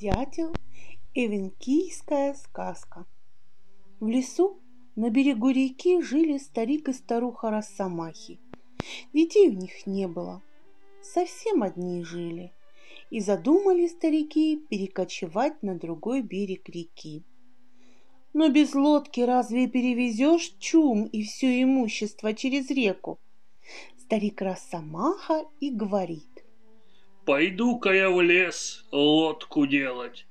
Дятел и венкийская сказка. В лесу на берегу реки жили старик и старуха Росомахи. Детей у них не было, совсем одни жили. И задумали старики перекочевать на другой берег реки. Но без лодки разве перевезешь чум и все имущество через реку? Старик Росомаха и говорит. Пойду-ка я в лес лодку делать.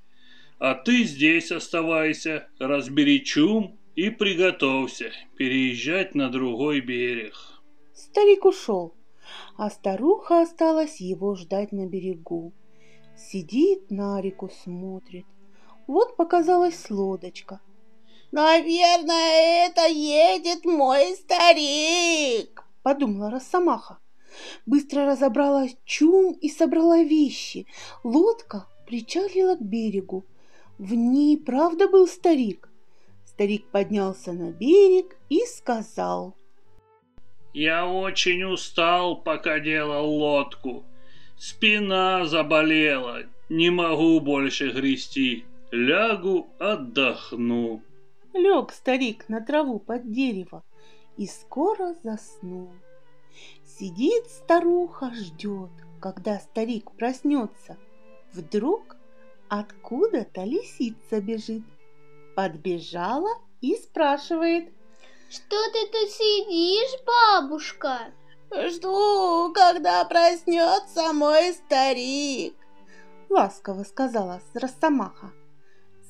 А ты здесь оставайся, разбери чум и приготовься переезжать на другой берег. Старик ушел, а старуха осталась его ждать на берегу. Сидит на реку, смотрит. Вот показалась лодочка. «Наверное, это едет мой старик», — подумала Росомаха. Быстро разобрала чум и собрала вещи. Лодка причалила к берегу. В ней правда был старик. Старик поднялся на берег и сказал. «Я очень устал, пока делал лодку. Спина заболела, не могу больше грести. Лягу, отдохну». Лег старик на траву под дерево и скоро заснул. Сидит старуха, ждет, когда старик проснется. Вдруг откуда-то лисица бежит. Подбежала и спрашивает. Что ты тут сидишь, бабушка? Жду, когда проснется мой старик. Ласково сказала Росомаха.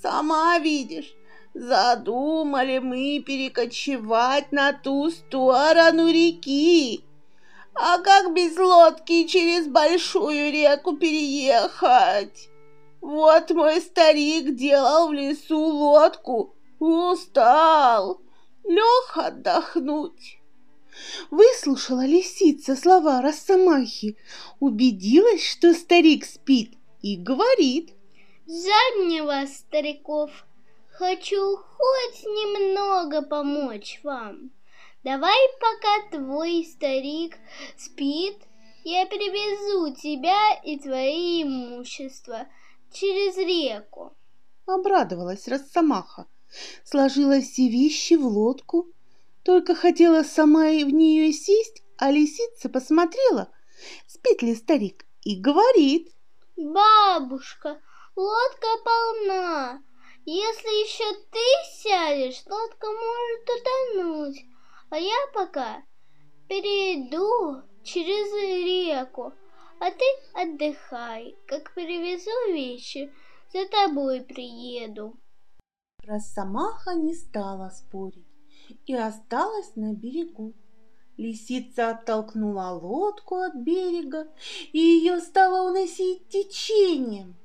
Сама видишь, задумали мы перекочевать на ту сторону реки. А как без лодки через большую реку переехать? Вот мой старик делал в лесу лодку, устал, лег отдохнуть. Выслушала лисица слова Росомахи, убедилась, что старик спит, и говорит. Вас, стариков, хочу хоть немного помочь вам. Давай, пока твой старик спит, я перевезу тебя и твои имущества через реку. Обрадовалась Росомаха, сложила все вещи в лодку, только хотела сама и в нее сесть, а лисица посмотрела, спит ли старик, и говорит. Бабушка, лодка полна. Если еще ты сядешь, лодка может утонуть а я пока перейду через реку, а ты отдыхай. Как перевезу вещи, за тобой приеду. Росомаха не стала спорить и осталась на берегу. Лисица оттолкнула лодку от берега, и ее стало уносить течением.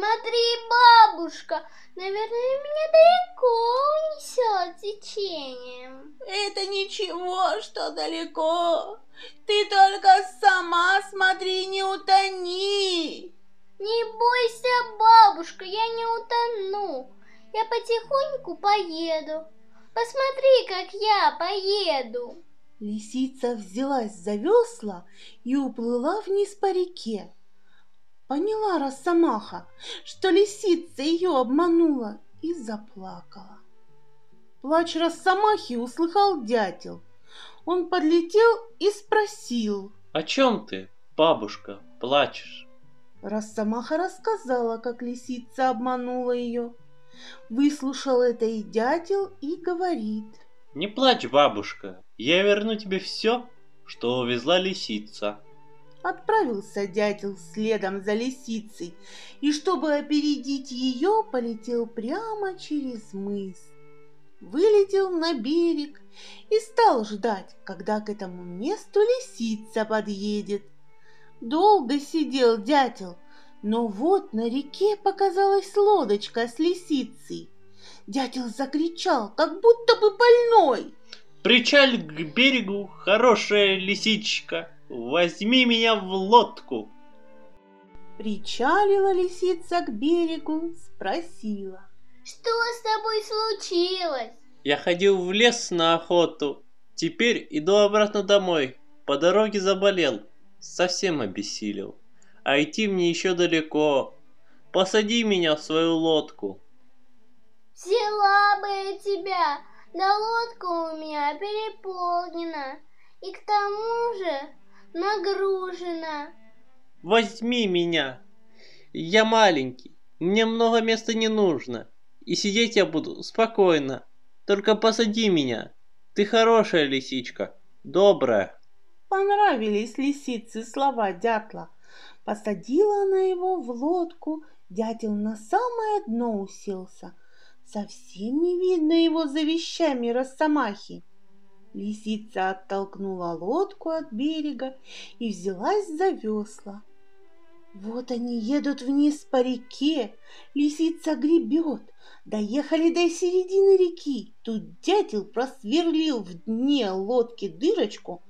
Смотри, бабушка, наверное, меня далеко унесет течением. Это ничего, что далеко. Ты только сама смотри, не утони. Не бойся, бабушка, я не утону. Я потихоньку поеду. Посмотри, как я поеду. Лисица взялась за весла и уплыла вниз по реке. Поняла Росомаха, что лисица ее обманула и заплакала. Плач Росомахи услыхал дятел. Он подлетел и спросил. «О чем ты, бабушка, плачешь?» Росомаха рассказала, как лисица обманула ее. Выслушал это и дятел и говорит. «Не плачь, бабушка, я верну тебе все, что увезла лисица». Отправился дятел следом за лисицей, и чтобы опередить ее, полетел прямо через мыс. Вылетел на берег и стал ждать, когда к этому месту лисица подъедет. Долго сидел дятел, но вот на реке показалась лодочка с лисицей. Дятел закричал, как будто бы больной. «Причаль к берегу, хорошая лисичка!» Возьми меня в лодку!» Причалила лисица к берегу, спросила. «Что с тобой случилось?» «Я ходил в лес на охоту. Теперь иду обратно домой. По дороге заболел. Совсем обессилел. А идти мне еще далеко. посади меня в свою лодку. Взяла бы я тебя, да лодка у меня переполнена, и к тому же нагружена. Возьми меня. Я маленький, мне много места не нужно, и сидеть я буду спокойно. Только посади меня. Ты хорошая лисичка, добрая. Понравились лисице слова дятла. Посадила она его в лодку, дятел на самое дно уселся. Совсем не видно его за вещами росомахи. Лисица оттолкнула лодку от берега и взялась за весла. Вот они едут вниз по реке, лисица гребет. Доехали до середины реки. Тут дятел просверлил в дне лодки дырочку,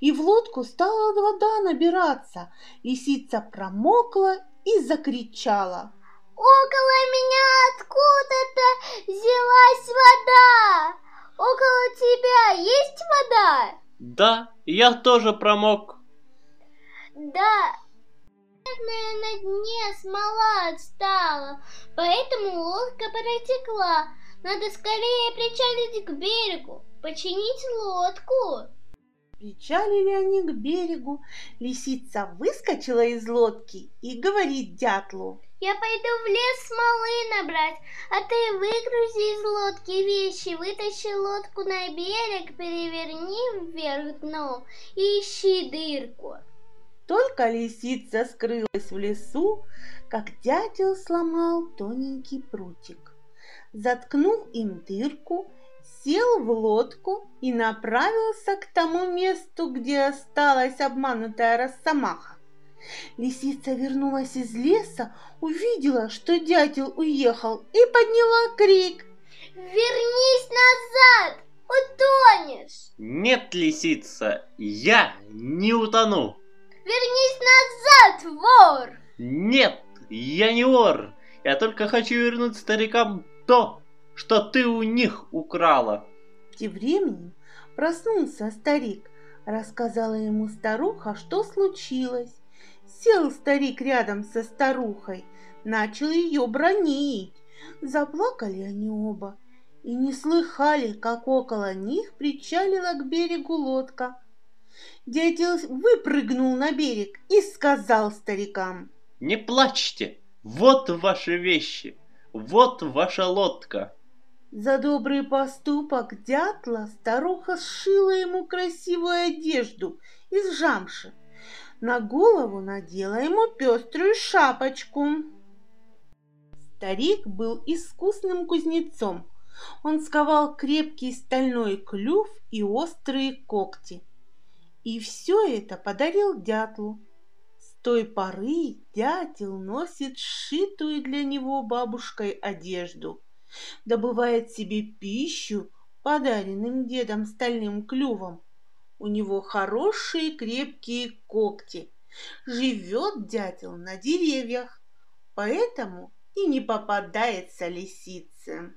и в лодку стала вода набираться. Лисица промокла и закричала. Около меня откуда-то взялась вода. Около тебя есть вода? Да, я тоже промок. Да, наверное, на дне смола отстала, поэтому лодка протекла. Надо скорее причалить к берегу, починить лодку. Причалили они к берегу, лисица выскочила из лодки и говорит дятлу. Я пойду в лес смолы набрать, а ты выгрузи из лодки вещи, вытащи лодку на берег, переверни вверх дном и ищи дырку. Только лисица скрылась в лесу, как дятел сломал тоненький прутик. Заткнул им дырку, сел в лодку и направился к тому месту, где осталась обманутая росомаха. Лисица вернулась из леса, увидела, что дятел уехал, и подняла крик. «Вернись назад! Утонешь!» Нет, лисица, я не утону. Вернись назад, вор! Нет, я не вор. Я только хочу вернуть старикам то, что ты у них украла. Тем временем проснулся старик, рассказала ему старуха, что случилось. Сел старик рядом со старухой, начал ее бронить. Заплакали они оба и не слыхали, как около них причалила к берегу лодка. Дятел выпрыгнул на берег и сказал старикам. Не плачьте, вот ваши вещи, вот ваша лодка. За добрый поступок дятла старуха сшила ему красивую одежду из жамши. На голову надела ему пеструю шапочку. Старик был искусным кузнецом. Он сковал крепкий стальной клюв и острые когти. И все это подарил дятлу. С той поры дятел носит сшитую для него бабушкой одежду, добывает себе пищу подаренным дедом стальным клювом. У него хорошие крепкие когти. Живет дятел на деревьях, поэтому и не попадается лисице.